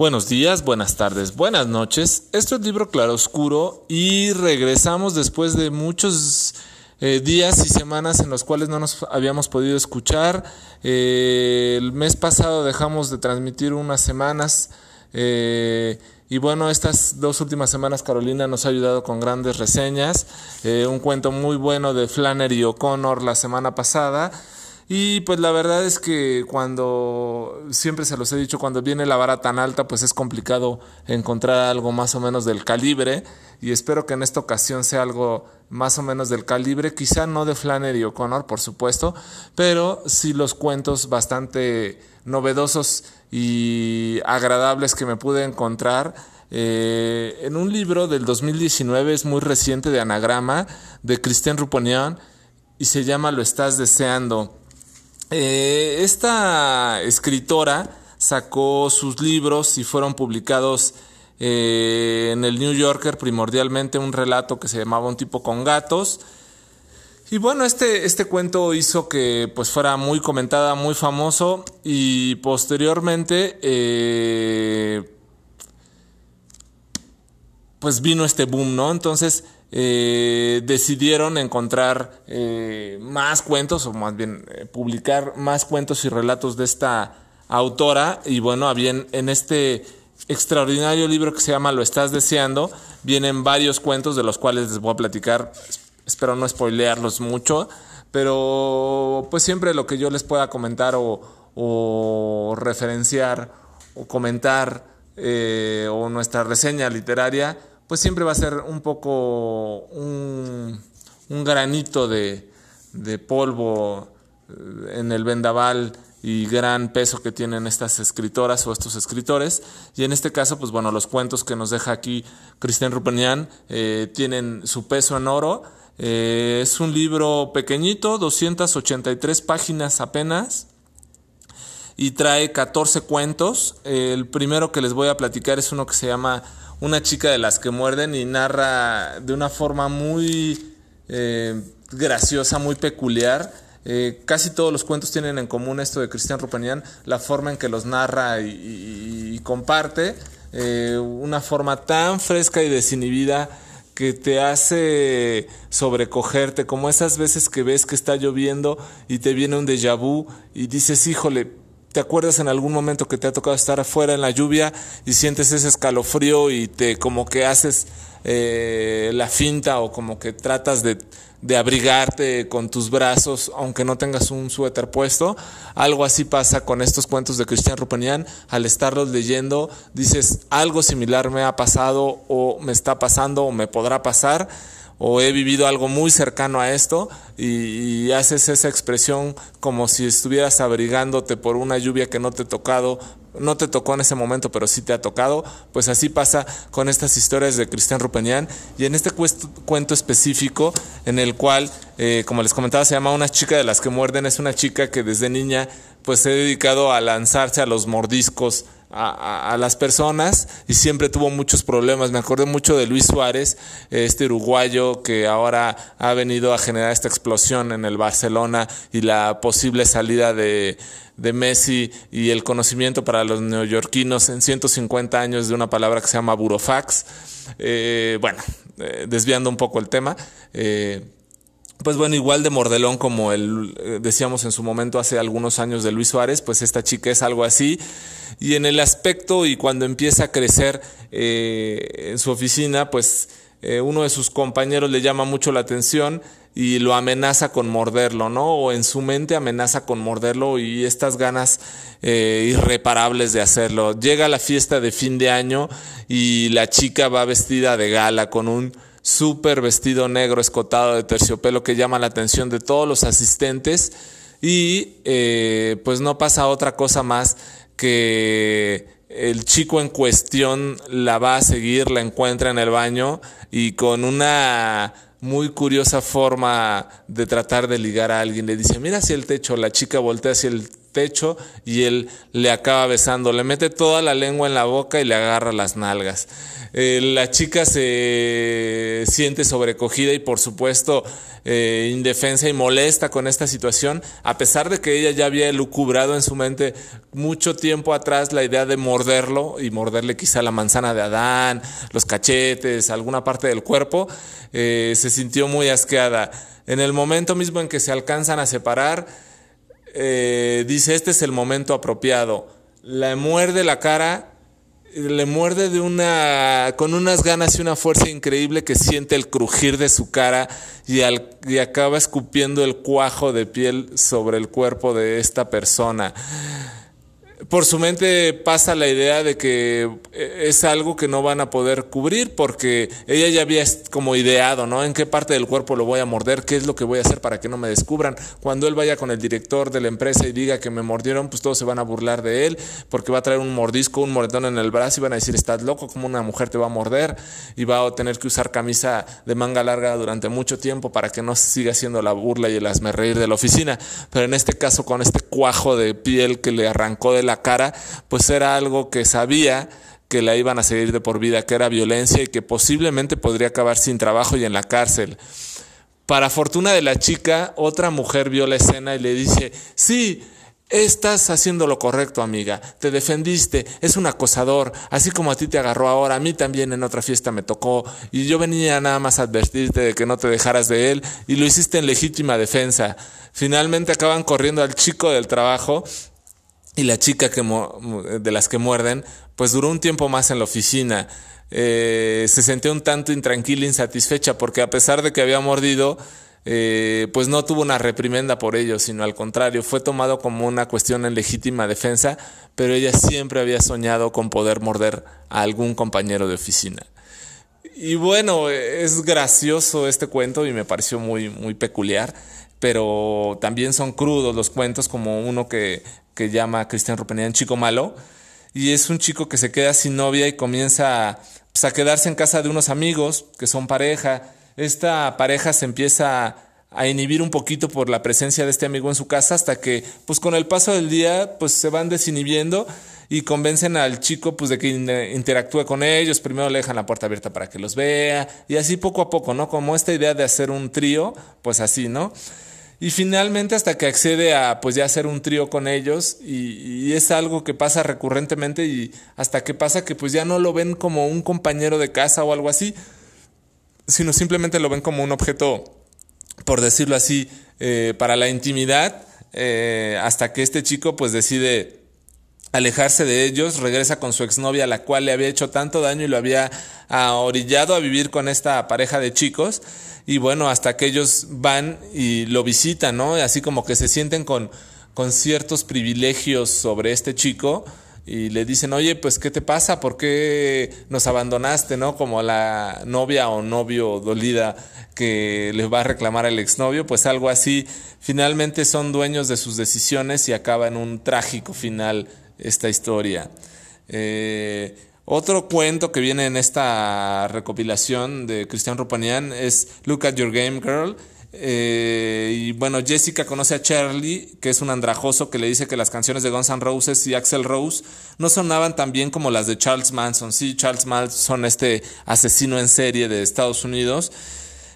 Buenos días, buenas tardes, buenas noches. Esto es Libro Claroscuro y regresamos después de muchos eh, días y semanas en los cuales no nos habíamos podido escuchar. Eh, el mes pasado dejamos de transmitir unas semanas eh, y bueno, estas dos últimas semanas Carolina nos ha ayudado con grandes reseñas. un cuento muy bueno de Flannery O'Connor la semana pasada. Y pues la verdad es que cuando, siempre se los he dicho, cuando viene la vara tan alta, pues es complicado encontrar algo más o menos del calibre. Y espero que en esta ocasión sea algo más o menos del calibre, quizá no de Flannery O'Connor, por supuesto, pero sí los cuentos bastante novedosos y agradables que me pude encontrar. Eh, en un libro del 2019, es muy reciente, de Anagrama, de Christian Ruponian, y se llama Lo estás deseando. Eh, esta escritora sacó sus libros y fueron publicados eh, en el New Yorker, primordialmente un relato que se llamaba Un tipo con gatos. Y bueno, este, este cuento hizo que pues fuera muy comentada, muy famoso y posteriormente eh, pues vino este boom, ¿no? Entonces eh, decidieron encontrar eh, más cuentos, o más bien publicar más cuentos y relatos de esta autora. Y bueno, había en este extraordinario libro que se llama Lo estás deseando, vienen varios cuentos de los cuales les voy a platicar. Espero no spoilearlos mucho, pero pues siempre lo que yo les pueda comentar o, referenciar o comentar o nuestra reseña literaria pues siempre va a ser un poco un, granito de, polvo eh, en el vendaval y gran peso que tienen estas escritoras o estos escritores. Y en este caso, pues bueno, los cuentos que nos deja aquí Cristian Rupenian eh, tienen su peso en oro. Eh, es un libro pequeñito, 283 páginas apenas, y trae 14 cuentos. El primero que les voy a platicar es uno que se llama una chica de las que muerden y narra de una forma muy eh, graciosa, muy peculiar. Eh, casi todos los cuentos tienen en común esto de Cristian Rupenian, la forma en que los narra y, comparte, una forma tan fresca y desinhibida que te hace sobrecogerte, como esas veces que ves que está lloviendo y te viene un déjà vu y dices, híjole, ¿Te acuerdas en algún momento que te ha tocado estar afuera en la lluvia y sientes ese escalofrío y te como que haces eh, la finta o como que tratas de, de, abrigarte con tus brazos aunque no tengas un suéter puesto? Algo así pasa con estos cuentos de Cristian Rupenian. Al estarlos leyendo dices algo similar me ha pasado o me está pasando o me podrá pasar o he vivido algo muy cercano a esto y, haces esa expresión como si estuvieras abrigándote por una lluvia que no te ha tocado, no te tocó en ese momento, pero sí te ha tocado, pues así pasa con estas historias de Cristian Rupenian y en este cuento específico en el cual, eh, como les comentaba, se llama Una chica de las que muerden, es una chica que desde niña pues se ha dedicado a lanzarse a los mordiscos a, las personas y siempre tuvo muchos problemas. Me acordé mucho de Luis Suárez, este uruguayo que ahora ha venido a generar esta explosión en el Barcelona y la posible salida de, Messi y el conocimiento para los neoyorquinos en 150 años de una palabra que se llama burofax. Eh, bueno, eh, desviando un poco el tema. Eh, pues bueno, igual de mordelón como el eh, decíamos en su momento hace algunos años de Luis Suárez, pues esta chica es algo así. Y en el aspecto y cuando empieza a crecer eh, en su oficina, pues eh, uno de sus compañeros le llama mucho la atención y lo amenaza con morderlo, ¿no? O en su mente amenaza con morderlo y estas ganas irreparables de hacerlo. Llega la fiesta de fin de año y la chica va vestida de gala con un súper vestido negro escotado de terciopelo que llama la atención de todos los asistentes. Y eh, pues no pasa otra cosa más que el chico en cuestión la va a seguir, la encuentra en el baño y con una muy curiosa forma de tratar de ligar a alguien le dice, mira hacia el techo, la chica voltea hacia el pecho y él le acaba besando, le mete toda la lengua en la boca y le agarra las nalgas. Eh, la chica se siente sobrecogida y por supuesto eh, indefensa y molesta con esta situación, a pesar de que ella ya había lucubrado en su mente mucho tiempo atrás la idea de morderlo y morderle quizá la manzana de Adán, los cachetes, alguna parte del cuerpo, eh, se sintió muy asqueada. En el momento mismo en que se alcanzan a separar, eh, dice, este es el momento apropiado. La muerde la cara, le muerde de una, con unas ganas y una fuerza increíble que siente el crujir de su cara y, y acaba escupiendo el cuajo de piel sobre el cuerpo de esta persona por su mente pasa la idea de que eh, es algo que no van a poder cubrir porque ella ya había como ideado, ¿no? En qué parte del cuerpo lo voy a morder, qué es lo que voy a hacer para que no me descubran. Cuando él vaya con el director de la empresa y diga que me mordieron, pues todos se van a burlar de él porque va a traer un mordisco, un moretón en el brazo y van a decir, estás loco, como una mujer te va a morder y va a tener que usar camisa de manga larga durante mucho tiempo para que no siga siendo la burla y el hazme reír de la oficina. Pero en este caso, con este cuajo de piel que le arrancó de la cara, pues era algo que sabía que la iban a seguir de por vida, que era violencia y que posiblemente podría acabar sin trabajo y en la cárcel. Para fortuna de la chica, otra mujer vio la escena y le dice, sí, Estás haciendo lo correcto, amiga. Te defendiste. Es un acosador. Así como a ti te agarró ahora, a mí también en otra fiesta me tocó. Y yo venía nada más a advertirte de que no te dejaras de él. Y lo hiciste en legítima defensa. Finalmente acaban corriendo al chico del trabajo y la chica que de las que muerden, pues duró un tiempo más en la oficina. Eh, se sentía un tanto intranquila, insatisfecha, porque a pesar de que había mordido, eh, pues no tuvo una reprimenda por ello, sino al contrario, fue tomado como una cuestión en legítima defensa, pero ella siempre había soñado con poder morder a algún compañero de oficina. Y bueno, es gracioso este cuento y me pareció muy, muy peculiar, pero también son crudos los cuentos, como uno que que llama Cristian Rupenian Chico Malo. Y es un chico que se queda sin novia y comienza pues, a quedarse en casa de unos amigos que son pareja. Esta pareja se empieza a inhibir un poquito por la presencia de este amigo en su casa hasta que pues con el paso del día pues se van desinhibiendo y convencen al chico pues de que interactúe con ellos, primero le dejan la puerta abierta para que los vea y así poco a poco, ¿no? Como esta idea de hacer un trío, pues así, ¿no? Y finalmente hasta que accede a pues ya hacer un trío con ellos y, es algo que pasa recurrentemente y hasta que pasa que pues ya no lo ven como un compañero de casa o algo así, sino simplemente lo ven como un objeto, por decirlo así, eh, para la intimidad, eh, hasta que este chico pues decide alejarse de ellos, regresa con su exnovia, la cual le había hecho tanto daño y lo había orillado a vivir con esta pareja de chicos y bueno, hasta que ellos van y lo visitan, ¿no? Así como que se sienten con, con ciertos privilegios sobre este chico y le dicen, oye, pues, ¿qué te pasa? ¿Por qué nos abandonaste, no? Como la novia o novio dolida que le va a reclamar al exnovio, pues algo así. Finalmente son dueños de sus decisiones y acaba en un trágico final esta historia. Eh, otro cuento que viene en esta recopilación de Cristian Rupanian es Look at Your Game Girl. Eh, y bueno, Jessica conoce a Charlie, que es un andrajoso que le dice que las canciones de Guns N' Roses y Axel Rose no sonaban tan bien como las de Charles Manson. Sí, Charles Manson, este asesino en serie de Estados Unidos,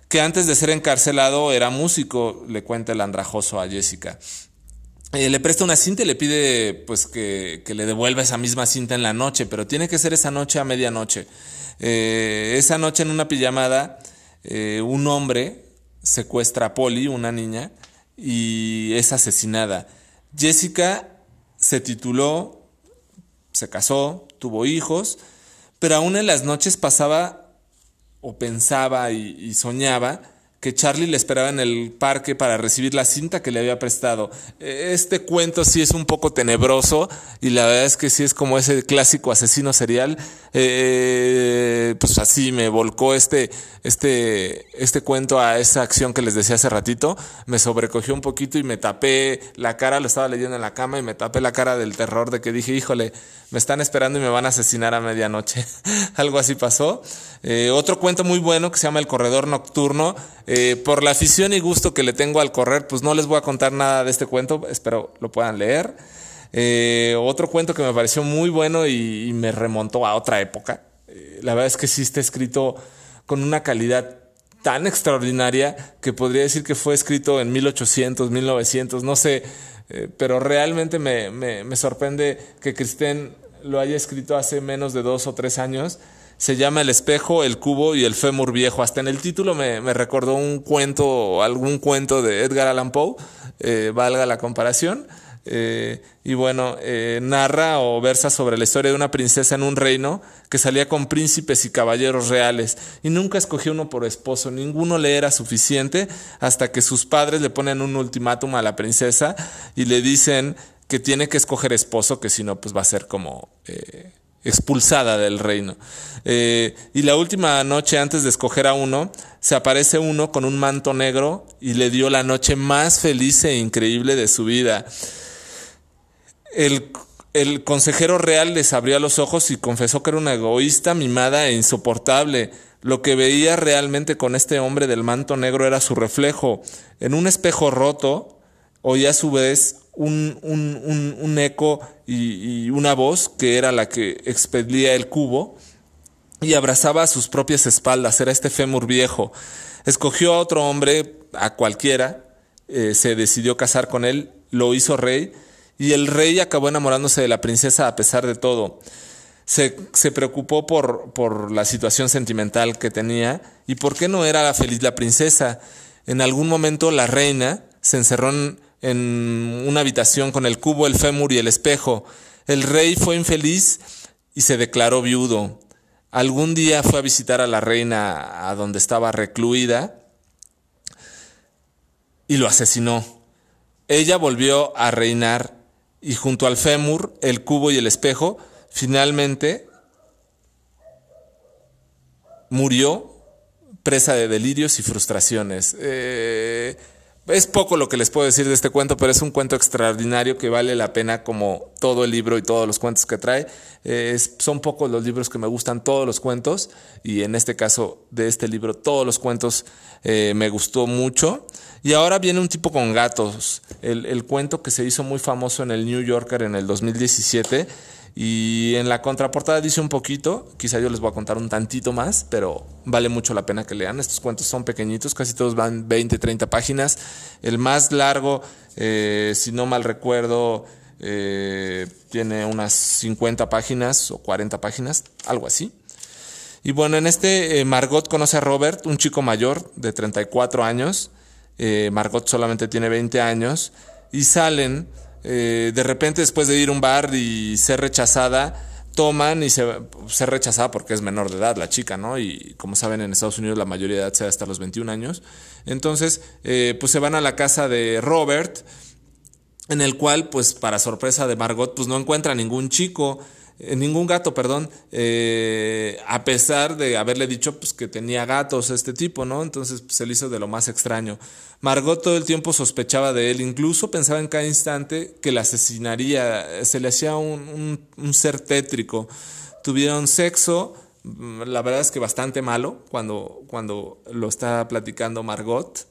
que antes de ser encarcelado era músico, le cuenta el andrajoso a Jessica. Eh, le presta una cinta y le pide pues que, le devuelva esa misma cinta en la noche, pero tiene que ser esa noche a medianoche. Eh, esa noche en una pijamada, eh, un hombre secuestra a Polly, una niña, y es asesinada. Jessica se tituló, se casó, tuvo hijos, pero aún en las noches pasaba o pensaba y soñaba que Charlie le esperaba en el parque para recibir la cinta que le había prestado. Este cuento sí es un poco tenebroso y la verdad es que sí es como ese clásico asesino serial. Eh, pues así me volcó este, este, este cuento a esa acción que les decía hace ratito. Me sobrecogió un poquito y me tapé la cara, lo estaba leyendo en la cama y me tapé la cara del terror de que dije, híjole, me están esperando y me van a asesinar a medianoche. Algo así pasó. Eh, otro cuento muy bueno que se llama El Corredor Nocturno Eh, por la afición y gusto que le tengo al correr, pues no les voy a contar nada de este cuento, espero lo puedan leer. Eh, otro cuento que me pareció muy bueno y, me remontó a otra época. Eh, la verdad es que sí está escrito con una calidad tan extraordinaria que podría decir que fue escrito en 1800, 1900, no sé, pero realmente me, me, sorprende que Cristén lo haya escrito hace menos de dos o tres años se llama El espejo, el cubo y el fémur viejo. Hasta en el título me, recordó un cuento, algún cuento de Edgar Allan Poe, eh, valga la comparación. Eh, y bueno, eh, narra o versa sobre la historia de una princesa en un reino que salía con príncipes y caballeros reales y nunca escogió uno por esposo, ninguno le era suficiente hasta que sus padres le ponen un ultimátum a la princesa y le dicen que tiene que escoger esposo, que si no, pues va a ser como expulsada del reino. Eh, y la última noche, antes de escoger a uno, se aparece uno con un manto negro y le dio la noche más feliz e increíble de su vida. El, el consejero real les abrió los ojos y confesó que era una egoísta, mimada e insoportable. Lo que veía realmente con este hombre del manto negro era su reflejo. En un espejo roto, oía a su vez un, un, un, eco y, una voz que era la que expedía el cubo y abrazaba a sus propias espaldas, era este fémur viejo. Escogió a otro hombre, a cualquiera, eh, se decidió casar con él, lo hizo rey y el rey acabó enamorándose de la princesa a pesar de todo. Se, se, preocupó por, por la situación sentimental que tenía y por qué no era feliz la princesa. En algún momento la reina se encerró en, en una habitación con el cubo, el fémur y el espejo. El rey fue infeliz y se declaró viudo. Algún día fue a visitar a la reina a donde estaba recluida y lo asesinó. Ella volvió a reinar y junto al fémur, el cubo y el espejo, finalmente murió presa de delirios y frustraciones. Eh, es poco lo que les puedo decir de este cuento, pero es un cuento extraordinario que vale la pena como todo el libro y todos los cuentos que trae. son pocos los libros que me gustan, todos los cuentos, y en este caso de este libro, todos los cuentos eh, me gustó mucho. Y ahora viene un tipo con gatos, el, el cuento que se hizo muy famoso en el New Yorker en el 2017 y en la contraportada dice un poquito, quizá yo les voy a contar un tantito más, pero vale mucho la pena que lean. Estos cuentos son pequeñitos, casi todos van 20, 30 páginas. El más largo, eh, si no mal recuerdo, eh, tiene unas 50 páginas o 40 páginas, algo así. Y bueno, en este eh, Margot conoce a Robert, un chico mayor de 34 años. Margot solamente tiene 20 años. Y salen eh, de repente después de ir a un bar y ser rechazada, toman y se, ser rechazada porque es menor de edad la chica, ¿no? Y como saben en Estados Unidos la mayoría de edad se da hasta los 21 años. Entonces, eh, pues se van a la casa de Robert, en el cual, pues para sorpresa de Margot, pues no encuentra ningún chico. Eh, ningún gato, perdón, eh, a pesar de haberle dicho pues, que tenía gatos este tipo, ¿no? Entonces pues, se le hizo de lo más extraño. Margot todo el tiempo sospechaba de él, incluso pensaba en cada instante que le asesinaría, se le hacía un, un ser tétrico. Tuvieron sexo, mm, la verdad es que bastante malo cuando, cuando lo está platicando Margot.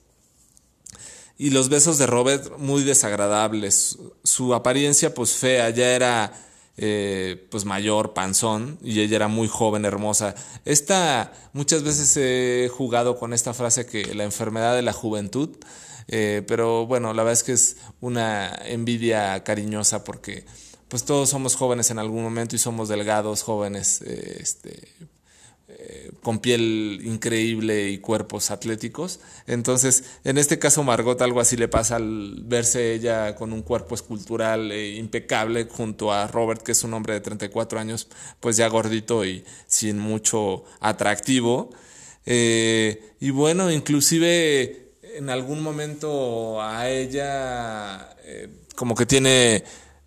Y los besos de Robert muy desagradables. Su apariencia pues fea, ya era eh, pues mayor, panzón, y ella era muy joven, hermosa. Esta, muchas veces he jugado con esta frase que la enfermedad de la juventud, eh, pero bueno, la verdad es que es una envidia cariñosa porque pues todos somos jóvenes en algún momento y somos delgados, jóvenes, eh, este, eh, con piel increíble y cuerpos atléticos. Entonces, en este caso, Margot algo así le pasa al verse ella con un cuerpo escultural eh, impecable junto a Robert, que es un hombre de 34 años, pues ya gordito y sin mucho atractivo. Eh, y bueno, inclusive en algún momento a ella como que tiene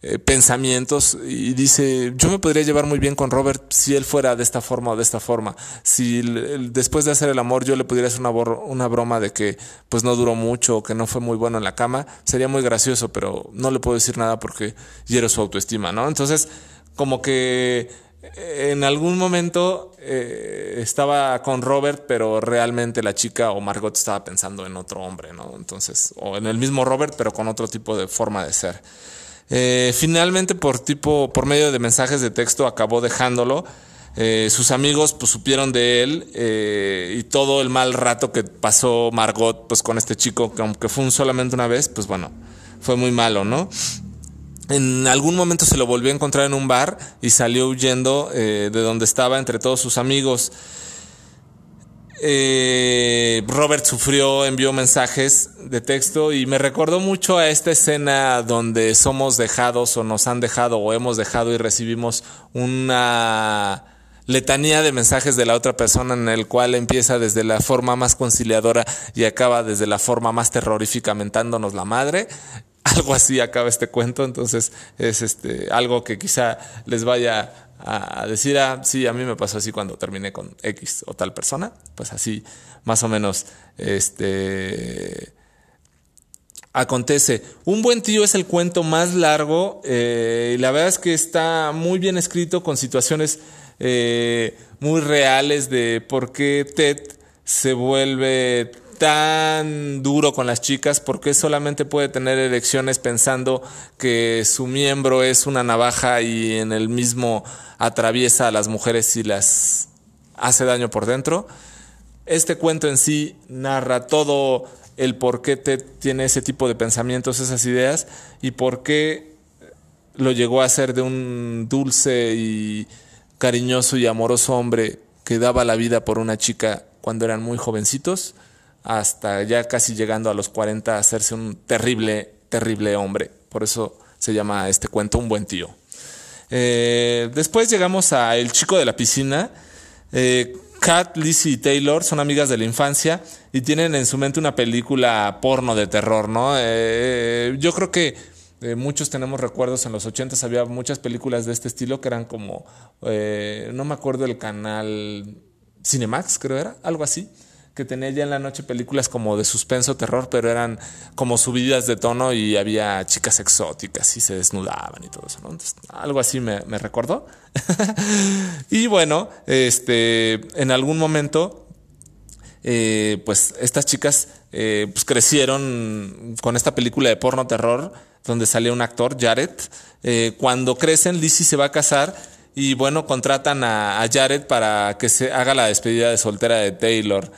eh, pensamientos y dice, yo me podría llevar muy bien con Robert si él fuera de esta forma o de esta forma. Si después de hacer el amor yo le pudiera hacer una, broma de que pues no duró mucho o que no fue muy bueno en la cama, sería muy gracioso, pero no le puedo decir nada porque hiero su autoestima, ¿no? Entonces, como que en algún momento eh, estaba con Robert, pero realmente la chica o Margot estaba pensando en otro hombre, ¿no? Entonces, o en el mismo Robert, pero con otro tipo de forma de ser. Eh, finalmente, por tipo, por medio de mensajes de texto, acabó dejándolo. Eh, sus amigos pues supieron de él y todo el mal rato que pasó Margot pues con este chico que aunque fue un solamente una vez pues bueno fue muy malo no en algún momento se lo volvió a encontrar en un bar y salió huyendo eh, de donde estaba entre todos sus amigos. Eh, Robert sufrió, envió mensajes de texto y me recordó mucho a esta escena donde somos dejados o nos han dejado o hemos dejado y recibimos una letanía de mensajes de la otra persona en el cual empieza desde la forma más conciliadora y acaba desde la forma más terrorífica mentándonos la madre algo así acaba este cuento, entonces es este algo que quizá les vaya a decir, ah, sí, a mí me pasó así cuando terminé con X o tal persona, pues así más o menos este acontece. Un buen tío es el cuento más largo eh, y la verdad es que está muy bien escrito con situaciones eh, muy reales de por qué Ted se vuelve tan duro con las chicas? porque solamente puede tener elecciones pensando que su miembro es una navaja y en el mismo atraviesa a las mujeres y las hace daño por dentro? Este cuento en sí narra todo el por qué tiene ese tipo de pensamientos, esas ideas y por qué lo llegó a ser de un dulce y cariñoso y amoroso hombre que daba la vida por una chica cuando eran muy jovencitos hasta ya casi llegando a los 40 a hacerse un terrible, terrible hombre. Por eso se llama este cuento Un buen tío. Eh, después llegamos a El chico de la piscina. Eh, Kat, Lizzie y Taylor son amigas de la infancia y tienen en su mente una película porno de terror, ¿no? Eh, yo creo que muchos tenemos recuerdos en los 80 había muchas películas de este estilo que eran como, no me acuerdo el canal Cinemax, creo era, algo así que tenía ya en la noche películas como de suspenso, terror, pero eran como subidas de tono y había chicas exóticas y se desnudaban y todo eso, ¿no? algo así me, recordó. y bueno, este, en algún momento, eh, pues estas chicas eh, pues crecieron con esta película de porno terror donde salía un actor, Jared. Eh, cuando crecen, Lizzie se va a casar y bueno, contratan a Jared para que se haga la despedida de soltera de Taylor.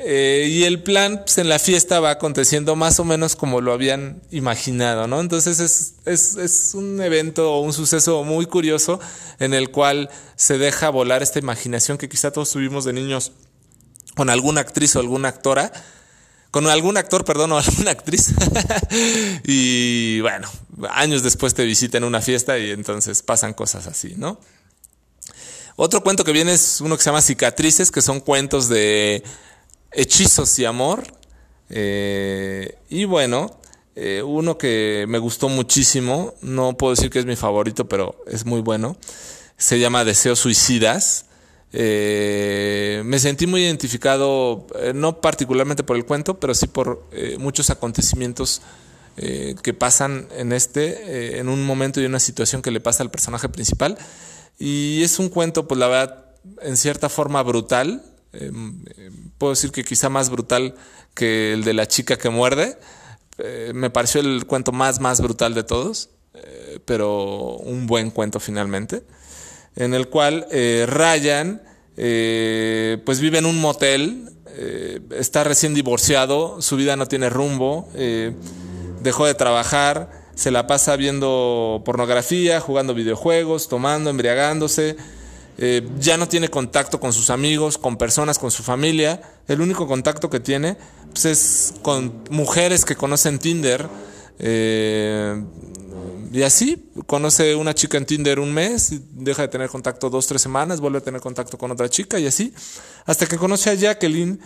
Eh, y el plan pues, en la fiesta va aconteciendo más o menos como lo habían imaginado, ¿no? Entonces es, es, es, un evento o un suceso muy curioso en el cual se deja volar esta imaginación que quizá todos tuvimos de niños con alguna actriz o alguna actora, con algún actor, perdón, o alguna actriz. y bueno, años después te visitan una fiesta y entonces pasan cosas así, ¿no? Otro cuento que viene es uno que se llama Cicatrices, que son cuentos de Hechizos y Amor. Eh, y bueno, eh, uno que me gustó muchísimo, no puedo decir que es mi favorito, pero es muy bueno, se llama Deseos Suicidas. Eh, me sentí muy identificado, no particularmente por el cuento, pero sí por muchos acontecimientos que pasan en este, en un momento y una situación que le pasa al personaje principal. Y es un cuento, pues la verdad, en cierta forma brutal, Em, em, puedo decir que quizá más brutal que el de la chica que muerde. Eh, me pareció el cuento más, más brutal de todos, eh, pero un buen cuento finalmente, en el cual eh, Ryan pues vive en un motel, está recién divorciado, su vida no tiene rumbo, dejó de trabajar, se la pasa viendo pornografía, jugando videojuegos, tomando, embriagándose, eh, ya no tiene contacto con sus amigos, con personas, con su familia. El único contacto que tiene pues, es con mujeres que conocen Tinder. Eh, y así, conoce una chica en Tinder un mes, deja de tener contacto dos, tres semanas, vuelve a tener contacto con otra chica y así, hasta que conoce a Jacqueline,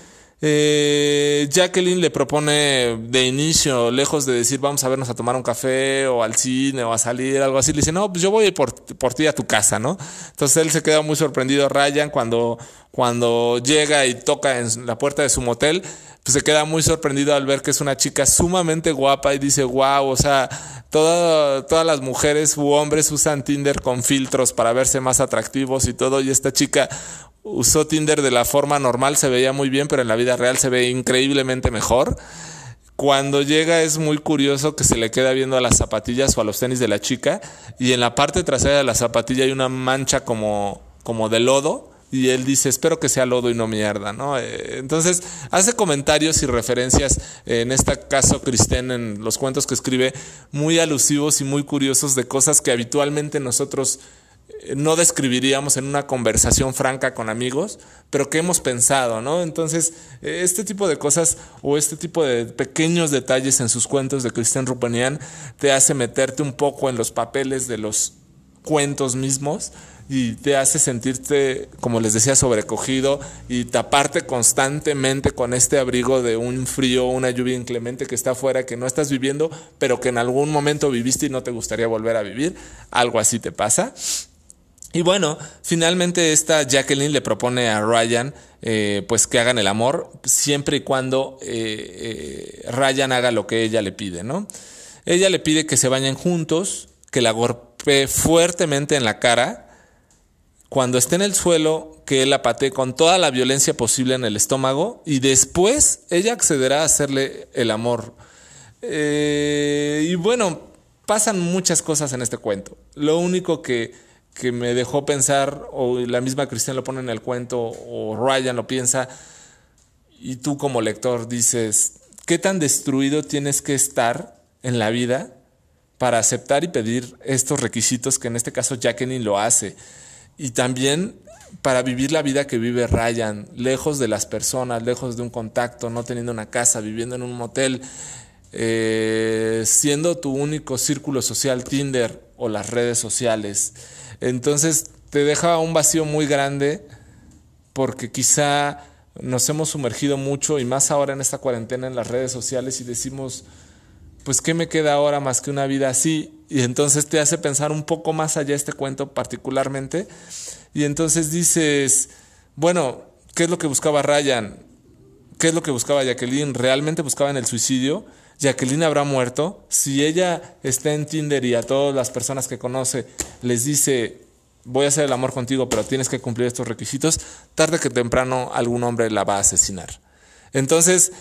eh, Jacqueline le propone de inicio, lejos de decir vamos a vernos a tomar un café o al cine o a salir, algo así, le dice, no, pues yo voy por, por ti a tu casa, ¿no? Entonces él se queda muy sorprendido, Ryan, cuando, cuando llega y toca en la puerta de su motel, pues se queda muy sorprendido al ver que es una chica sumamente guapa y dice, wow, o sea, todas las mujeres u hombres usan Tinder con filtros para verse más atractivos y todo, y esta chica usó Tinder de la forma normal, se veía muy bien, pero en la vida real se ve increíblemente mejor. Cuando llega es muy curioso que se le queda viendo a las zapatillas o a los tenis de la chica y en la parte trasera de la zapatilla hay una mancha como, como de lodo y él dice, espero que sea lodo y no mierda, ¿no? Eh, entonces hace comentarios y referencias, en este caso Cristén, en los cuentos que escribe, muy alusivos y muy curiosos de cosas que habitualmente nosotros no describiríamos en una conversación franca con amigos, pero que hemos pensado, ¿no? Entonces, este tipo de cosas o este tipo de pequeños detalles en sus cuentos de Cristian Rupanian te hace meterte un poco en los papeles de los cuentos mismos y te hace sentirte, como les decía, sobrecogido y taparte constantemente con este abrigo de un frío, una lluvia inclemente que está afuera, que no estás viviendo, pero que en algún momento viviste y no te gustaría volver a vivir. Algo así te pasa. Y bueno, finalmente esta Jacqueline le propone a Ryan eh, pues que hagan el amor siempre y cuando eh, eh, Ryan haga lo que ella le pide, ¿no? Ella le pide que se bañen juntos, que la golpee fuertemente en la cara, cuando esté en el suelo, que él la patee con toda la violencia posible en el estómago y después ella accederá a hacerle el amor. y bueno, pasan muchas cosas en este cuento. Lo único que que me dejó pensar, o la misma Cristian lo pone en el cuento, o Ryan lo piensa, y tú como lector dices, ¿qué tan destruido tienes que estar en la vida para aceptar y pedir estos requisitos que en este caso Jacqueline lo hace? Y también para vivir la vida que vive Ryan, lejos de las personas, lejos de un contacto, no teniendo una casa, viviendo en un motel, eh, siendo tu único círculo social Tinder o las redes sociales. Entonces te deja un vacío muy grande porque quizá nos hemos sumergido mucho y más ahora en esta cuarentena en las redes sociales y decimos, pues ¿qué me queda ahora más que una vida así? Y entonces te hace pensar un poco más allá este cuento particularmente. Y entonces dices, bueno, ¿qué es lo que buscaba Ryan? ¿Qué es lo que buscaba Jacqueline? ¿Realmente buscaban el suicidio? Jacqueline habrá muerto. Si ella está en Tinder y a todas las personas que conoce les dice, voy a hacer el amor contigo, pero tienes que cumplir estos requisitos, tarde que temprano algún hombre la va a asesinar. Entonces,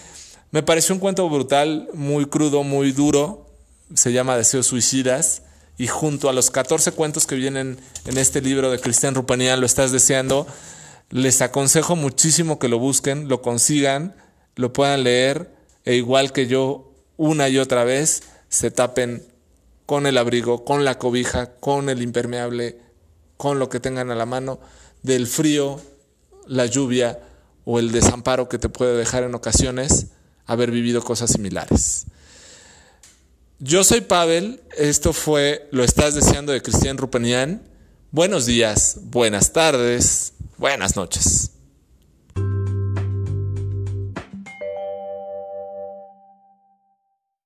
me pareció un cuento brutal, muy crudo, muy duro. Se llama Deseos Suicidas. Y junto a los 14 cuentos que vienen en este libro de Cristian Rupanian, lo estás deseando, les aconsejo muchísimo que lo busquen, lo consigan, lo puedan leer, e igual que yo, una y otra vez se tapen con el abrigo, con la cobija, con el impermeable, con lo que tengan a la mano, del frío, la lluvia o el desamparo que te puede dejar en ocasiones haber vivido cosas similares. Yo soy Pavel, esto fue Lo estás deseando de Cristian Rupenian. Buenos días, buenas tardes, buenas noches.